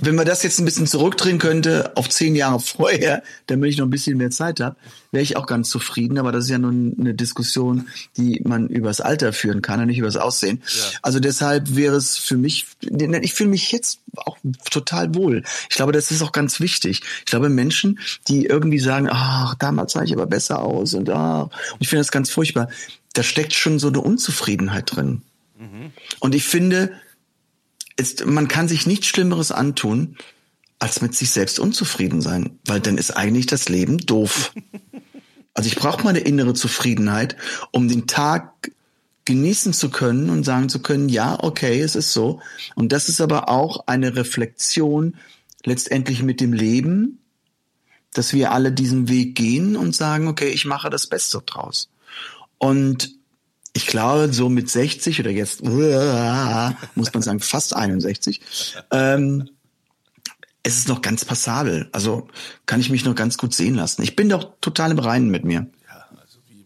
wenn man das jetzt ein bisschen zurückdrehen könnte auf zehn Jahre (laughs) vorher, damit ich noch ein bisschen mehr Zeit habe, wäre ich auch ganz zufrieden. Aber das ist ja nun eine Diskussion, die man übers Alter führen kann und nicht übers Aussehen. Also deshalb wäre es für mich, ich fühle mich jetzt auch total wohl. Ich glaube, das ist auch ganz wichtig. Ich glaube, Menschen, die irgendwie sagen, ach, damals sah ich aber besser aus und ah, und ich finde das ganz furchtbar. Da steckt schon so eine Unzufriedenheit drin. Und ich finde, ist, man kann sich nichts Schlimmeres antun, als mit sich selbst unzufrieden sein, weil dann ist eigentlich das Leben doof. (laughs) Also ich brauche mal eine innere Zufriedenheit, um den Tag genießen zu können und sagen zu können, ja, okay, es ist so. Und das ist aber auch eine Reflexion letztendlich mit dem Leben, dass wir alle diesen Weg gehen und sagen, okay, ich mache das Beste draus. Und ich glaube, so mit 60 oder jetzt (laughs) muss man sagen fast 61, ähm, es ist noch ganz passabel. Also kann ich mich noch ganz gut sehen lassen. Ich bin doch total im Reinen mit mir.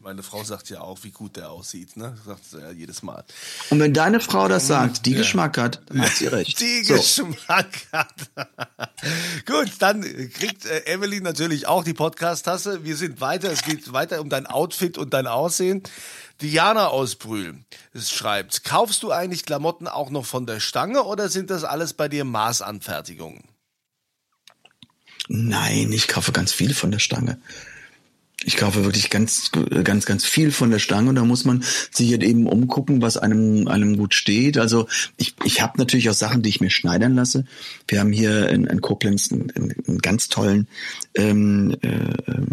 Meine Frau sagt ja auch, wie gut der aussieht, ne? Sagt sie ja jedes Mal. Und wenn deine Frau das sagt, die Geschmack hat, dann hat sie recht. (laughs) Die So. Geschmack hat. (laughs) Gut, dann kriegt äh, Emily natürlich auch die Podcast-Tasse. Wir sind weiter. Es geht weiter um dein Outfit und dein Aussehen. Diana aus Brühl schreibt, kaufst du eigentlich Klamotten auch noch von der Stange oder sind das alles bei dir Maßanfertigungen? Nein, ich kaufe ganz viel von der Stange. Ich kaufe wirklich ganz, ganz, ganz viel von der Stange und da muss man sich halt eben umgucken, was einem, einem gut steht. Also ich, ich habe natürlich auch Sachen, die ich mir schneidern lasse. Wir haben hier in, in Koblenz einen, einen, ganz tollen ähm, äh,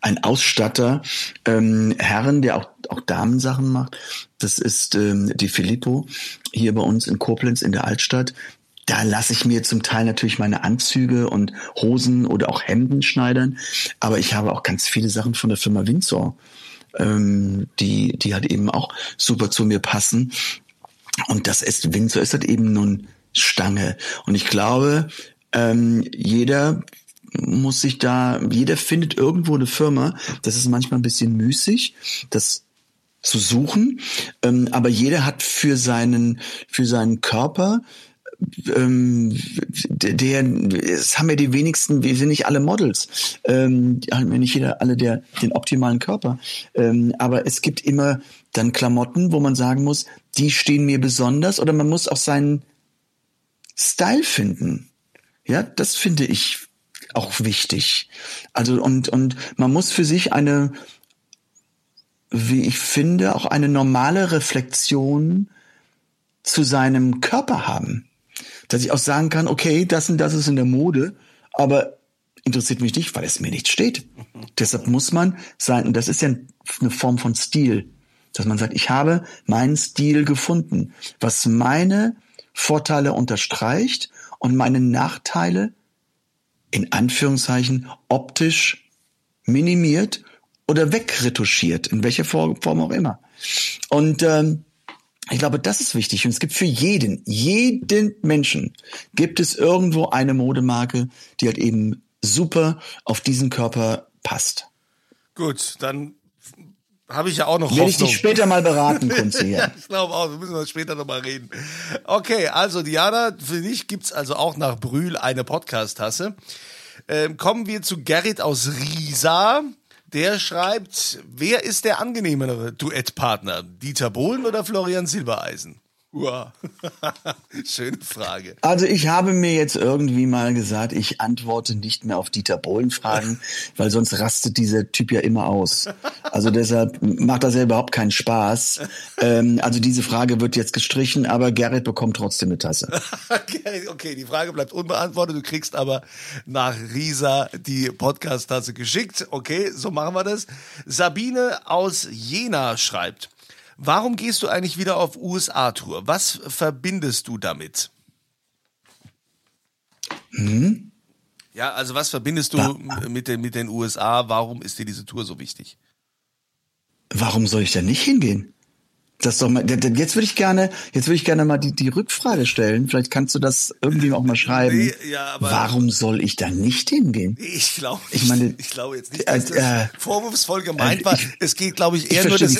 ein Ausstatter, ähm, Herren, der auch, auch Damensachen macht. Das ist ähm, die Filippo hier bei uns in Koblenz in der Altstadt da lasse ich mir zum Teil natürlich meine Anzüge und Hosen oder auch Hemden schneidern. Aber ich habe auch ganz viele Sachen von der Firma Windsor, ähm, die, die halt eben auch super zu mir passen. Und das ist, Windsor ist halt eben nun Stange. Und ich glaube, ähm, jeder muss sich da, jeder findet irgendwo eine Firma. Das ist manchmal ein bisschen müßig. Das zu suchen, ähm, aber jeder hat für seinen für seinen Körper ähm, der, es haben ja die wenigsten, wir sind nicht alle Models, ähm, haben ja nicht jeder alle der den optimalen Körper, ähm, aber es gibt immer dann Klamotten, wo man sagen muss, die stehen mir besonders, oder man muss auch seinen Style finden. Ja, das finde ich auch wichtig. Also und und man muss für sich eine, wie ich finde, auch eine normale Reflexion zu seinem Körper haben dass ich auch sagen kann, okay, das und das ist in der Mode, aber interessiert mich nicht, weil es mir nicht steht. Deshalb muss man sein, und das ist ja eine Form von Stil, dass man sagt, ich habe meinen Stil gefunden, was meine Vorteile unterstreicht und meine Nachteile in Anführungszeichen optisch minimiert oder wegretuschiert, in welcher Form auch immer. Und ähm, ich glaube, das ist wichtig. Und es gibt für jeden, jeden Menschen, gibt es irgendwo eine Modemarke, die halt eben super auf diesen Körper passt. Gut, dann habe ich ja auch noch Werde ich Hoffnung. dich später mal beraten, (laughs) Kunze ja, ich glaube auch, wir müssen wir später nochmal reden. Okay, also Diana, für dich gibt's also auch nach Brühl eine Podcast-Tasse. Ähm, kommen wir zu Gerrit aus Riesa. Der schreibt, wer ist der angenehmere Duettpartner? Dieter Bohlen oder Florian Silbereisen? Uah. (laughs) Schöne Frage. Also ich habe mir jetzt irgendwie mal gesagt, ich antworte nicht mehr auf Dieter Bohlen Fragen, (laughs) weil sonst rastet dieser Typ ja immer aus. Also deshalb macht das ja überhaupt keinen Spaß. Ähm, also diese Frage wird jetzt gestrichen, aber Gerrit bekommt trotzdem eine Tasse. Okay, die Frage bleibt unbeantwortet. Du kriegst aber nach Risa die Podcast-Tasse geschickt. Okay, so machen wir das. Sabine aus Jena schreibt, warum gehst du eigentlich wieder auf USA-Tour? Was verbindest du damit? Hm? Ja, also was verbindest du mit den, mit den USA? Warum ist dir diese Tour so wichtig? Warum soll ich da nicht hingehen? Das doch mal, jetzt würde ich gerne, jetzt würde ich gerne mal die, die Rückfrage stellen. Vielleicht kannst du das irgendwie auch mal schreiben. Nee, ja, aber- Warum soll ich da nicht hingehen? Ich glaube, Ich meine, ich glaube jetzt nicht, dass das äh, vorwurfsvoll gemeint äh, war. ich- es geht, glaube ich, ich eher nur verstehe das,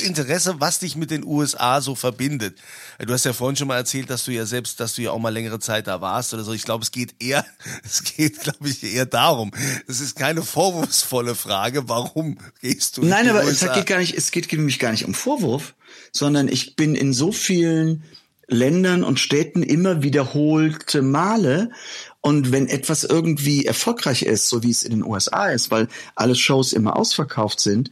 das. Interesse, was dich mit den USA so verbindet. Du hast ja vorhin schon mal erzählt, dass du ja selbst, dass du ja auch mal längere Zeit da warst oder so. Ich glaube, es geht eher, (laughs) es geht, glaube ich, eher darum. Es ist keine vorwurfsvolle Frage. Warum gehst du? in Nein, aber es USA? geht gar nicht, es geht nämlich gar nicht um Vorwurf, sondern ich bin in so vielen Ländern und Städten immer wiederholte Male. Und wenn etwas irgendwie erfolgreich ist, so wie es in den USA ist, weil alle Shows immer ausverkauft sind,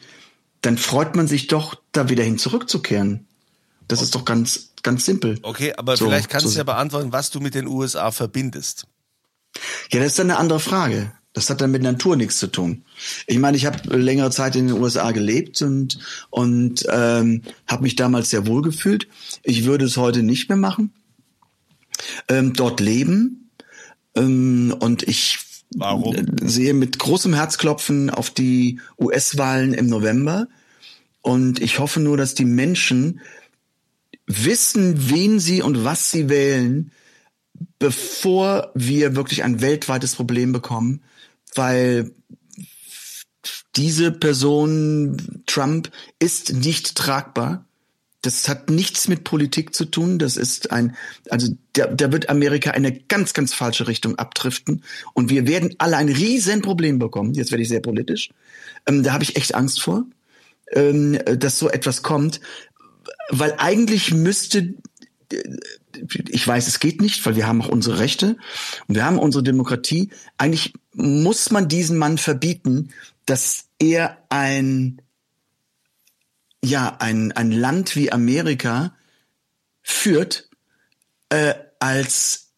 dann freut man sich doch, da wieder hin zurückzukehren. Das ist doch ganz, ganz simpel. Okay, aber So, vielleicht kannst so- du ja beantworten, was du mit den USA verbindest. Ja, das ist dann eine andere Frage. Das hat dann mit Natur nichts zu tun. Ich meine, ich habe längere Zeit in den USA gelebt und und ähm, habe mich damals sehr wohl gefühlt. Ich würde es heute nicht mehr machen. Ähm, dort leben ähm, und ich Warum? sehe mit großem Herzklopfen auf die US-Wahlen im November und ich hoffe nur, dass die Menschen wissen, wen sie und was sie wählen, bevor wir wirklich ein weltweites Problem bekommen, weil diese Person Trump ist nicht tragbar. Das hat nichts mit Politik zu tun. Das ist ein, also da, da wird Amerika eine ganz, ganz falsche Richtung abdriften. Und wir werden alle ein Riesenproblem bekommen. Jetzt werde ich sehr politisch. Ähm, da habe ich echt Angst vor, ähm, dass so etwas kommt. Weil eigentlich müsste, ich weiß, es geht nicht, weil wir haben auch unsere Rechte und wir haben unsere Demokratie. Eigentlich muss man diesen Mann verbieten, dass er ein ja ein, ein Land wie Amerika führt äh, als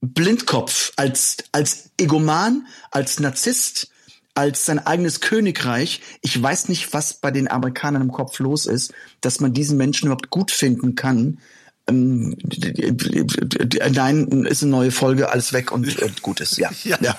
Blindkopf, als, als Egoman, als Narzisst, als sein eigenes Königreich. Ich weiß nicht, was bei den Amerikanern im Kopf los ist, dass man diesen Menschen überhaupt gut finden kann. Ähm, nein, ist eine neue Folge, alles weg und äh, gut ist. Ja. (laughs) Ja. ja.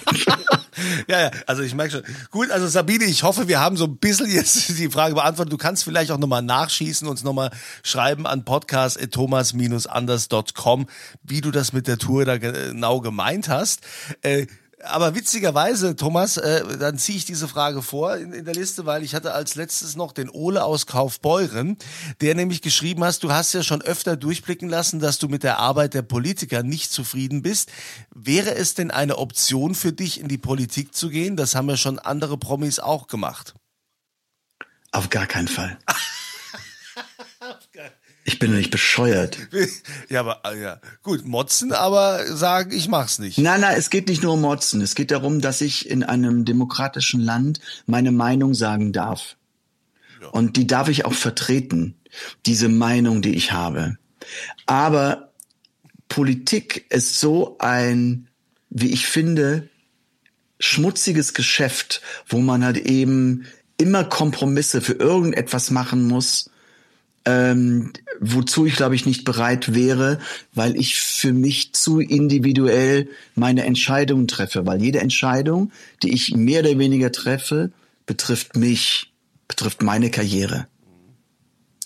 (laughs) ja, ja, also ich merke schon. Gut, also Sabine, ich hoffe, wir haben so ein bisschen jetzt (laughs) die Frage beantwortet. Du kannst vielleicht auch nochmal nachschießen, uns nochmal schreiben an podcast.thomas-anders.com, wie du das mit der Tour da genau gemeint hast. Äh, aber witzigerweise, Thomas, äh, dann ziehe ich diese Frage vor in, in, der Liste, weil ich hatte als letztes noch den Ole aus Kaufbeuren, der nämlich geschrieben hast, du hast ja schon öfter durchblicken lassen, dass du mit der Arbeit der Politiker nicht zufrieden bist. Wäre es denn eine Option für dich, in die Politik zu gehen? Das haben ja schon andere Promis auch gemacht. Auf gar keinen Fall. (laughs) Ich bin nicht bescheuert. (laughs) Ja, aber äh, ja, gut, motzen, aber sagen, ich mach's nicht. Nein, nein, es geht nicht nur um motzen. Es geht darum, dass ich in einem demokratischen Land meine Meinung sagen darf. Ja. Und die darf ich auch vertreten, diese Meinung, die ich habe. Aber Politik ist so ein, wie ich finde, schmutziges Geschäft, wo man halt eben immer Kompromisse für irgendetwas machen muss ähm, wozu ich glaube ich nicht bereit wäre, weil ich für mich zu individuell meine Entscheidungen treffe, weil jede Entscheidung, die ich mehr oder weniger treffe, betrifft mich, betrifft meine Karriere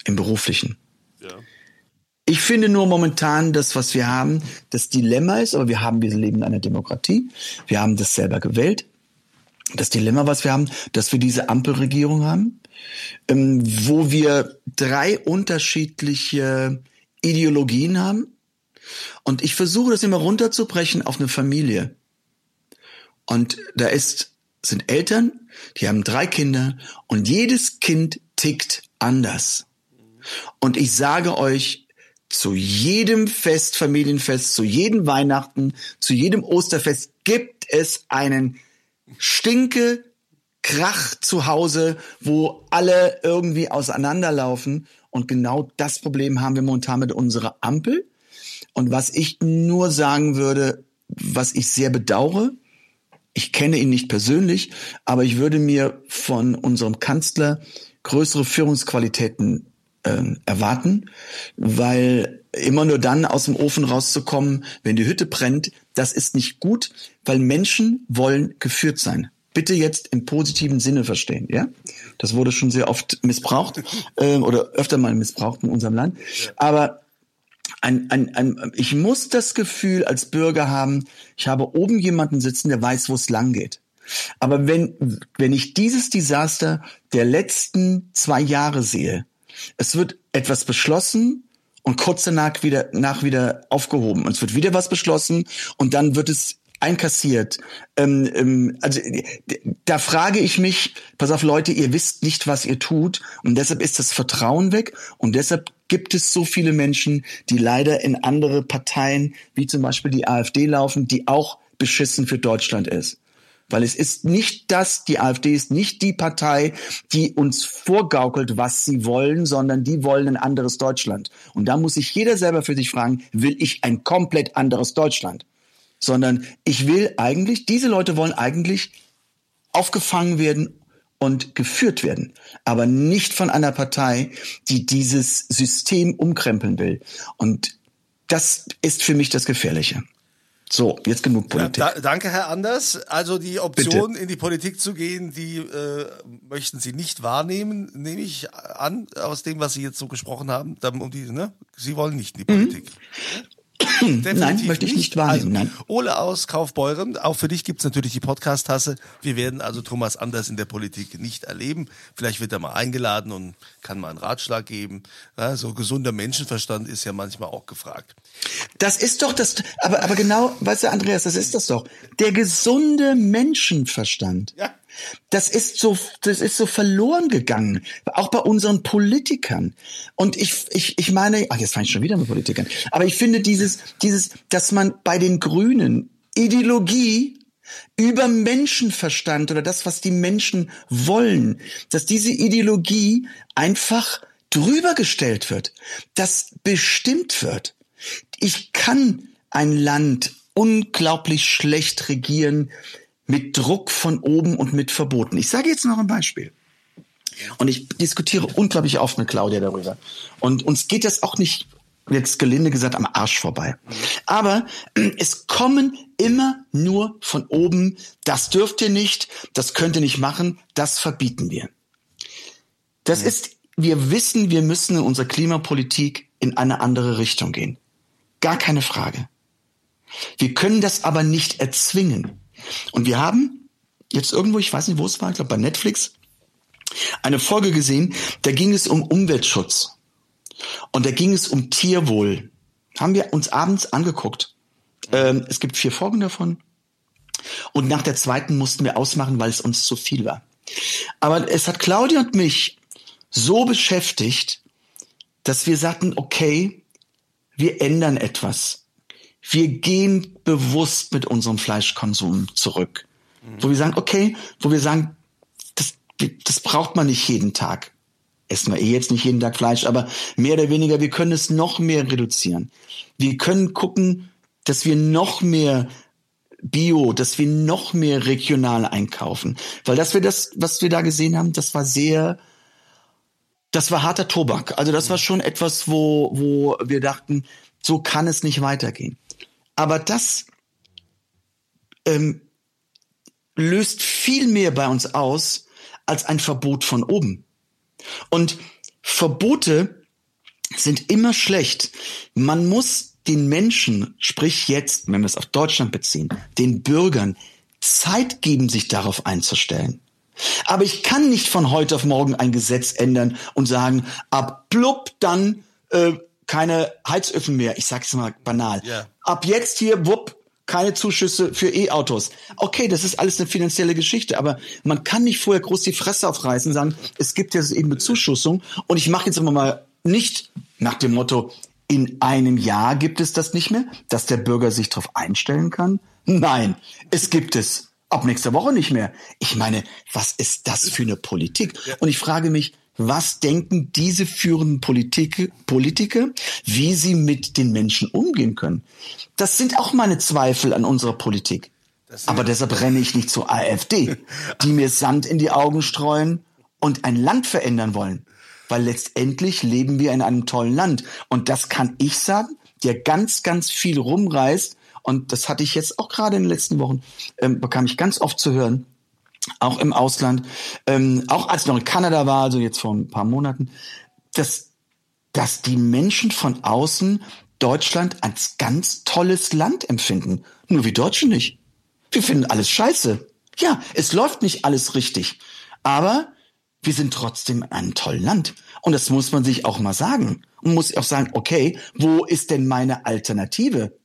im beruflichen. Ja. Ich finde nur momentan das, was wir haben, das Dilemma ist, aber wir haben, wir leben in einer Demokratie, wir haben das selber gewählt. Das Dilemma, was wir haben, dass wir diese Ampelregierung haben, ähm, wo wir drei unterschiedliche Ideologien haben. Und ich versuche das immer runterzubrechen auf eine Familie. Und da ist, sind Eltern, die haben drei Kinder und jedes Kind tickt anders. Und ich sage euch, zu jedem Fest, Familienfest, zu jedem Weihnachten, zu jedem Osterfest gibt es einen Stinke Krach zu Hause, wo alle irgendwie auseinanderlaufen. Und genau das Problem haben wir momentan mit unserer Ampel. Und was ich nur sagen würde, was ich sehr bedauere, ich kenne ihn nicht persönlich, aber ich würde mir von unserem Kanzler größere Führungsqualitäten äh, erwarten, weil immer nur dann aus dem Ofen rauszukommen, wenn die Hütte brennt, das ist nicht gut, weil Menschen wollen geführt sein bitte jetzt im positiven Sinne verstehen, ja? Das wurde schon sehr oft missbraucht (laughs) äh, oder öfter mal missbraucht in unserem Land. Aber ein, ein, ein, ich muss das Gefühl als Bürger haben, ich habe oben jemanden sitzen, der weiß, wo es lang geht. Aber wenn, wenn ich dieses Desaster der letzten zwei Jahre sehe, es wird etwas beschlossen und kurz danach wieder, nach wieder aufgehoben. Und es wird wieder was beschlossen und dann wird es einkassiert. Ähm, ähm, also da frage ich mich, pass auf Leute, ihr wisst nicht, was ihr tut und deshalb ist das Vertrauen weg und deshalb gibt es so viele Menschen, die leider in andere Parteien, wie zum Beispiel die AfD laufen, die auch beschissen für Deutschland ist. Weil es ist nicht das, die AfD ist nicht die Partei, die uns vorgaukelt, was sie wollen, sondern die wollen ein anderes Deutschland. Und da muss sich jeder selber für sich fragen, will ich ein komplett anderes Deutschland? sondern ich will eigentlich, diese Leute wollen eigentlich aufgefangen werden und geführt werden, aber nicht von einer Partei, die dieses System umkrempeln will. Und das ist für mich das Gefährliche. So, jetzt genug Politik. Ja, da, danke, Herr Anders. Also die Option, Bitte. in die Politik zu gehen, die äh, möchten Sie nicht wahrnehmen, nehme ich an, aus dem, was Sie jetzt so gesprochen haben. Um die, ne? Sie wollen nicht in die Politik. Mhm. Definitiv möchte ich nicht wahrnehmen, Also, nein. Ole aus Kaufbeuren, auch für dich gibt's natürlich die Podcast-Tasse. Wir werden also Thomas Anders in der Politik nicht erleben. Vielleicht wird er mal eingeladen und kann mal einen Ratschlag geben. Ja, so gesunder Menschenverstand ist ja manchmal auch gefragt. Das ist doch das, aber, aber genau, weißt du, Andreas, das ist das doch. Der gesunde Menschenverstand. Ja. Das ist so, das ist so verloren gegangen. Auch bei unseren Politikern. Und ich, ich, ich meine, ach, jetzt fange ich schon wieder mit Politikern. Aber ich finde dieses, dieses, dass man bei den Grünen Ideologie über Menschenverstand oder das, was die Menschen wollen, dass diese Ideologie einfach drüber gestellt wird, dass bestimmt wird. Ich kann ein Land unglaublich schlecht regieren mit Druck von oben und mit Verboten. Ich sage jetzt noch ein Beispiel. Und ich diskutiere unglaublich oft mit Claudia darüber. Und uns geht das auch nicht, jetzt gelinde gesagt, am Arsch vorbei. Aber (clears throat) es kommen immer nur von oben, das dürft ihr nicht, das könnt ihr nicht machen, das verbieten wir. Das ist, wir wissen, wir müssen in unserer Klimapolitik in eine andere Richtung gehen. Gar keine Frage. Wir können das aber nicht erzwingen. Und wir haben jetzt irgendwo, ich weiß nicht, wo es war, ich glaube bei Netflix, eine Folge gesehen, da ging es um Umweltschutz. Und da ging es um Tierwohl. Haben wir uns abends angeguckt. Ähm, es gibt vier Folgen davon. Und nach der zweiten mussten wir ausmachen, weil es uns zu viel war. Aber es hat Claudia und mich so beschäftigt, dass wir sagten, okay, wir ändern etwas. Wir gehen bewusst mit unserem Fleischkonsum zurück. Wo wir sagen, okay, wo wir sagen, das, das braucht man nicht jeden Tag. Essen wir eh jetzt nicht jeden Tag Fleisch, aber mehr oder weniger, wir können es noch mehr reduzieren. Wir können gucken, dass wir noch mehr Bio, dass wir noch mehr regional einkaufen. Weil das wir das, was wir da gesehen haben, das war sehr, das war harter Tobak. Also das war schon etwas, wo, wo wir dachten, so kann es nicht weitergehen. Aber das ähm, löst viel mehr bei uns aus als ein Verbot von oben. Und Verbote sind immer schlecht. Man muss den Menschen, sprich jetzt, wenn wir es auf Deutschland beziehen, den Bürgern Zeit geben, sich darauf einzustellen. Aber ich kann nicht von heute auf morgen ein Gesetz ändern und sagen, ab blub dann äh, keine Heizöfen mehr. Ich sag's mal banal. Ja. Ab jetzt hier, wupp, keine Zuschüsse für E-Autos. Okay, das ist alles eine finanzielle Geschichte, aber man kann nicht vorher groß die Fresse aufreißen und sagen, es gibt jetzt eben eine Zuschussung und ich mache jetzt immer mal nicht nach dem Motto, in einem Jahr gibt es das nicht mehr, dass der Bürger sich darauf einstellen kann. Nein, es gibt es. Ab nächster Woche nicht mehr. Ich meine, was ist das für eine Politik? Und ich frage mich, was denken diese führenden Politik, Politiker, wie sie mit den Menschen umgehen können? Das sind auch meine Zweifel an unserer Politik. Aber deshalb renne ich nicht zur AfD, die mir Sand in die Augen streuen und ein Land verändern wollen. Weil letztendlich leben wir in einem tollen Land. Und das kann ich sagen, der ganz, ganz viel rumreist. Und das hatte ich jetzt auch gerade in den letzten Wochen, ähm, bekam ich ganz oft zu hören, auch im Ausland, ähm, auch als ich noch in Kanada war, also jetzt vor ein paar Monaten, dass, dass die Menschen von außen Deutschland als ganz tolles Land empfinden. Nur wir Deutschen nicht. Wir finden alles scheiße. Ja, es läuft nicht alles richtig. Aber wir sind trotzdem ein tolles Land. Und das muss man sich auch mal sagen. Und muss auch sagen, okay, wo ist denn meine Alternative?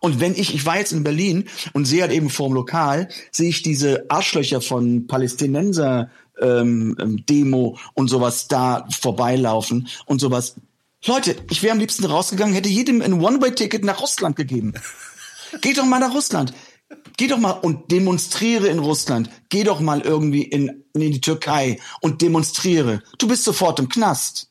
Und wenn ich, ich war jetzt in Berlin und sehe halt eben vorm Lokal, sehe ich diese Arschlöcher von Palästinenser ähm, ähm, Demo und sowas da vorbeilaufen und sowas. Leute, ich wäre am liebsten rausgegangen, hätte jedem ein One-Way-Ticket nach Russland gegeben. Geh doch mal nach Russland. Geh doch mal und demonstriere in Russland. Geh doch mal irgendwie in, in die Türkei und demonstriere. Du bist sofort im Knast.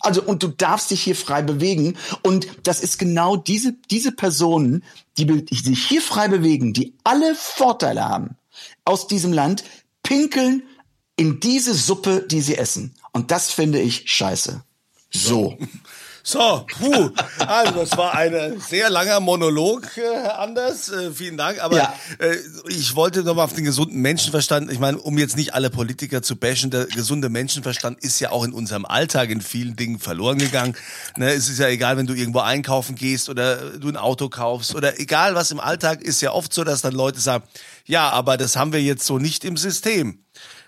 Also, und du darfst dich hier frei bewegen. Und das ist genau diese, diese Personen, die, die sich hier frei bewegen, die alle Vorteile haben aus diesem Land, pinkeln in diese Suppe, die sie essen. Und das finde ich scheiße. So. So, (laughs) puh. Also, das war ein sehr langer Monolog, äh, Herr Anders. Äh, vielen Dank. Aber Ja. äh, ich wollte nochmal auf den gesunden Menschenverstand. Ich meine, um jetzt nicht alle Politiker zu bashen, der gesunde Menschenverstand ist ja auch in unserem Alltag in vielen Dingen verloren gegangen. Ne, es ist ja egal, wenn du irgendwo einkaufen gehst oder du ein Auto kaufst oder egal was im Alltag ist ja oft so, dass dann Leute sagen, ja, aber das haben wir jetzt so nicht im System.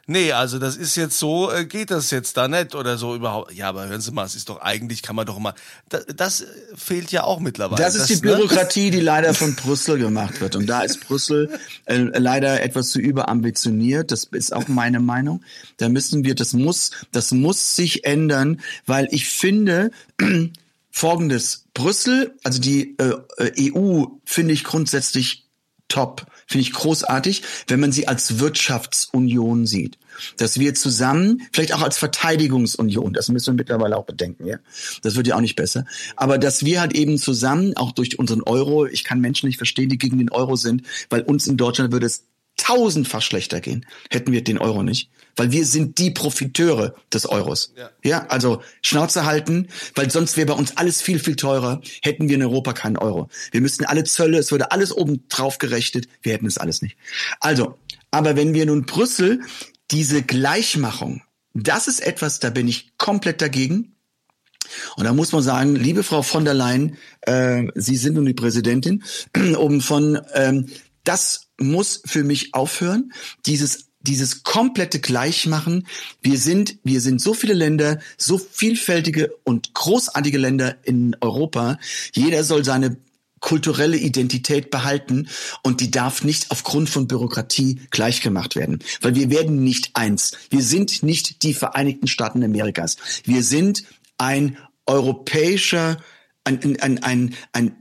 Nee, also das ist jetzt so, äh, geht das jetzt da nicht oder so überhaupt. Ja, aber hören Sie mal, es ist doch eigentlich, kann man doch mal, das, das äh, fehlt ja auch mittlerweile. Das ist die ne? Bürokratie, die leider von Brüssel gemacht wird. Und da ist Brüssel äh, leider etwas zu überambitioniert. Das ist auch meine Meinung. Da müssen wir, das muss, das muss sich ändern, weil ich finde, (clears throat) folgendes, Brüssel, also die äh, äh, EU finde ich grundsätzlich top, finde ich großartig, wenn man sie als Wirtschaftsunion sieht. Dass wir zusammen, vielleicht auch als Verteidigungsunion, das müssen wir mittlerweile auch bedenken, ja. Das wird ja auch nicht besser. Aber dass wir halt eben zusammen, auch durch unseren Euro, ich kann Menschen nicht verstehen, die gegen den Euro sind, weil uns in Deutschland würde es tausendfach schlechter gehen, hätten wir den Euro nicht. Weil wir sind die Profiteure des Euros. Ja. Ja, also Schnauze halten, weil sonst wäre bei uns alles viel, viel teurer, hätten wir in Europa keinen Euro. Wir müssten alle Zölle, es würde alles oben drauf gerechnet, wir hätten es alles nicht. Also, aber wenn wir nun Brüssel, diese Gleichmachung, das ist etwas, da bin ich komplett dagegen. Und da muss man sagen, liebe Frau von der Leyen, äh, Sie sind nun die Präsidentin, (clears throat) um von, ähm, das muss für mich aufhören, dieses dieses komplette Gleichmachen. Wir sind, wir sind so viele Länder, so vielfältige und großartige Länder in Europa. Jeder soll seine kulturelle Identität behalten und die darf nicht aufgrund von Bürokratie gleichgemacht werden, weil wir werden nicht eins. Wir sind nicht die Vereinigten Staaten Amerikas. Wir sind ein europäischer, ein, ein, ein, ein,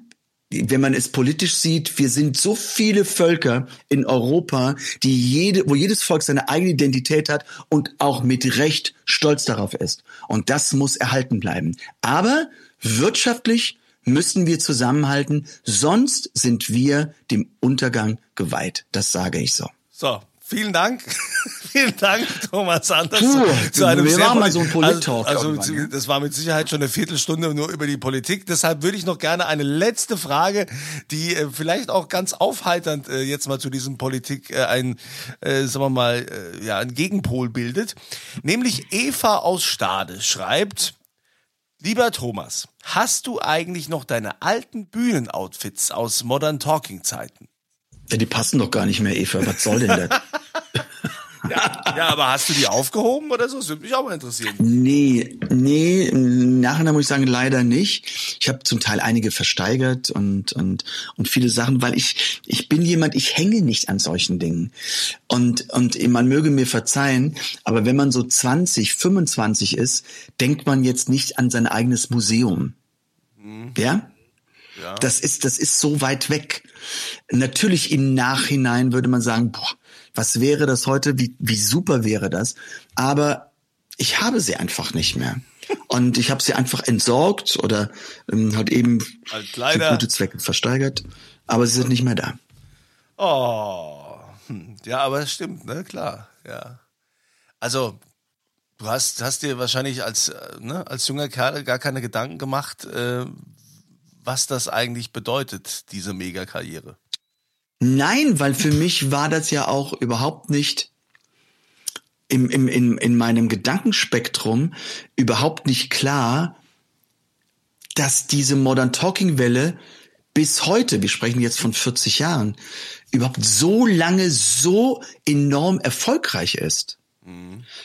wenn man es politisch sieht, wir sind so viele Völker in Europa, die jede, wo jedes Volk seine eigene Identität hat und auch mit Recht stolz darauf ist. Und das muss erhalten bleiben. Aber wirtschaftlich müssen wir zusammenhalten, sonst sind wir dem Untergang geweiht. Das sage ich so. So, vielen Dank. (laughs) vielen Dank, Thomas Anders. Puh, zu einem wir sehr machen mal so Polit-Talk Also, irgendwann, also ja. das war mit Sicherheit schon eine Viertelstunde nur über die Politik. Deshalb würde ich noch gerne eine letzte Frage, die äh, vielleicht auch ganz aufheiternd äh, jetzt mal zu diesem Politik äh, ein, äh, sagen wir mal, äh, ja, ein Gegenpol bildet. Nämlich Eva aus Stade schreibt, Lieber Thomas, hast du eigentlich noch deine alten Bühnenoutfits aus Modern Talking Zeiten? Ja, die passen doch gar nicht mehr, Eva. Was soll denn das? (laughs) (laughs) Ja, aber hast du die aufgehoben oder so? Das würde mich auch mal interessieren. Nee, nee, im Nachhinein muss ich sagen, leider nicht. Ich habe zum Teil einige versteigert und, und, und viele Sachen, weil ich, ich bin jemand, ich hänge nicht an solchen Dingen. Und, und man möge mir verzeihen, aber wenn man so 20, 25 ist, denkt man jetzt nicht an sein eigenes Museum. Ja? Das ist, das ist so weit weg. Natürlich im Nachhinein würde man sagen, boah, was wäre das heute? Wie, wie super wäre das? Aber ich habe sie einfach nicht mehr. Und ich habe sie einfach entsorgt oder ähm, halt eben Als für gute Zwecke versteigert. Aber sie sind nicht mehr da. Oh, hm. ja, aber das stimmt, ne, klar, ja. Also, du hast, hast dir wahrscheinlich als, äh, ne, als junger Kerl gar keine Gedanken gemacht, äh, was das eigentlich bedeutet, diese Megakarriere. Nein, weil für mich war das ja auch überhaupt nicht im, im, in, in meinem Gedankenspektrum überhaupt nicht klar, dass diese Modern Talking Welle bis heute, wir sprechen jetzt von 40 Jahren, überhaupt so lange so enorm erfolgreich ist.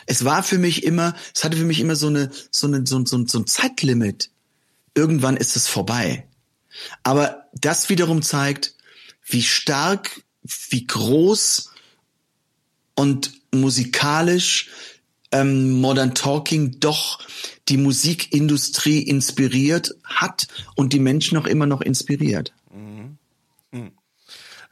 Es war für mich immer, es hatte für mich immer so eine, so eine, so, so, so ein Zeitlimit. Irgendwann ist es vorbei. Aber das wiederum zeigt, wie stark, wie groß und musikalisch ähm, Modern Talking doch die Musikindustrie inspiriert hat und die Menschen auch immer noch inspiriert.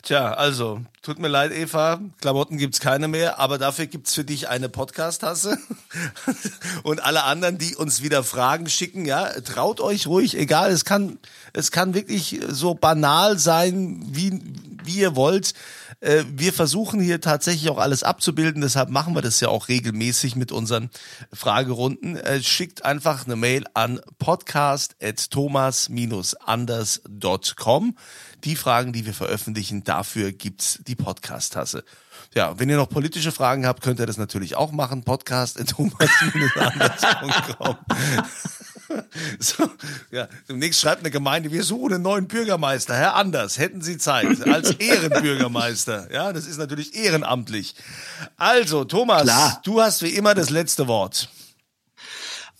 Tja, also, tut mir leid, Eva, Klamotten gibt's keine mehr, aber dafür gibt's für dich eine Podcast-Tasse. (laughs) Und alle anderen, die uns wieder Fragen schicken, ja, traut euch ruhig, egal, es kann, es kann wirklich so banal sein, wie, wie ihr wollt. Äh, wir versuchen hier tatsächlich auch alles abzubilden, deshalb machen wir das ja auch regelmäßig mit unseren Fragerunden. Äh, schickt einfach eine Mail an podcast.thomas-anders.com. Die Fragen, die wir veröffentlichen, dafür gibt's die Podcast-Tasse. Ja, wenn ihr noch politische Fragen habt, könnt ihr das natürlich auch machen. Podcast thomas-anders.com. (laughs) So, ja, demnächst schreibt eine Gemeinde, wir suchen einen neuen Bürgermeister. Herr Anders, hätten Sie Zeit als (laughs) Ehrenbürgermeister. Ja, das ist natürlich ehrenamtlich. Also, Thomas, Klar. du hast wie immer das letzte Wort.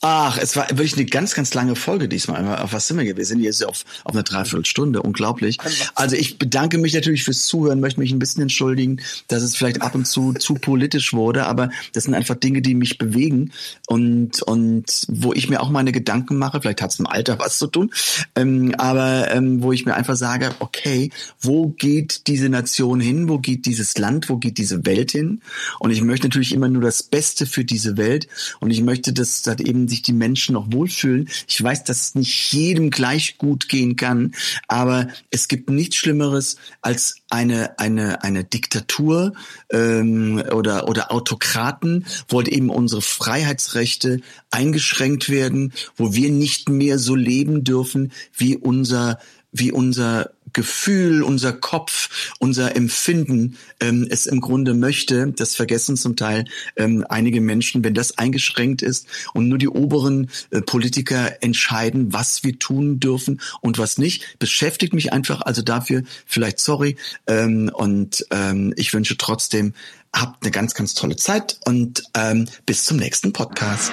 Ach, es war wirklich eine ganz, ganz lange Folge diesmal. Auf was sind wir sind jetzt auf, auf eine Dreiviertelstunde. Unglaublich. Also ich bedanke mich natürlich fürs Zuhören, möchte mich ein bisschen entschuldigen, dass es vielleicht ab und zu (laughs) zu politisch wurde, aber das sind einfach Dinge, die mich bewegen und, und wo ich mir auch meine Gedanken mache. Vielleicht hat es im Alter was zu tun, ähm, aber ähm, wo ich mir einfach sage, okay, wo geht diese Nation hin? Wo geht dieses Land? Wo geht diese Welt hin? Und ich möchte natürlich immer nur das Beste für diese Welt und ich möchte, dass, dass eben sich die Menschen noch wohlfühlen. Ich weiß, dass es nicht jedem gleich gut gehen kann, aber es gibt nichts Schlimmeres als eine eine eine Diktatur ähm, oder oder Autokraten, wo halt eben unsere Freiheitsrechte eingeschränkt werden, wo wir nicht mehr so leben dürfen, wie unser wie unser Gefühl, unser Kopf, unser Empfinden ähm, es im Grunde möchte. Das vergessen zum Teil ähm, einige Menschen, wenn das eingeschränkt ist und nur die oberen äh, Politiker entscheiden, was wir tun dürfen und was nicht. Beschäftigt mich einfach also dafür, vielleicht sorry. Ähm, und ähm, ich wünsche trotzdem, habt eine ganz, ganz tolle Zeit und ähm, bis zum nächsten Podcast.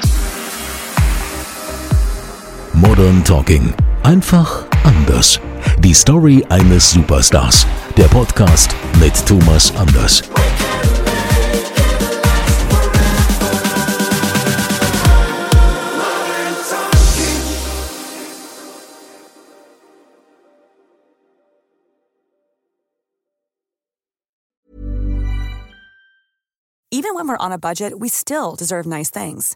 Modern Talking. Einfach anders. Die Story eines Superstars. Der Podcast mit Thomas Anders. Even when we're on a budget, we still deserve nice things.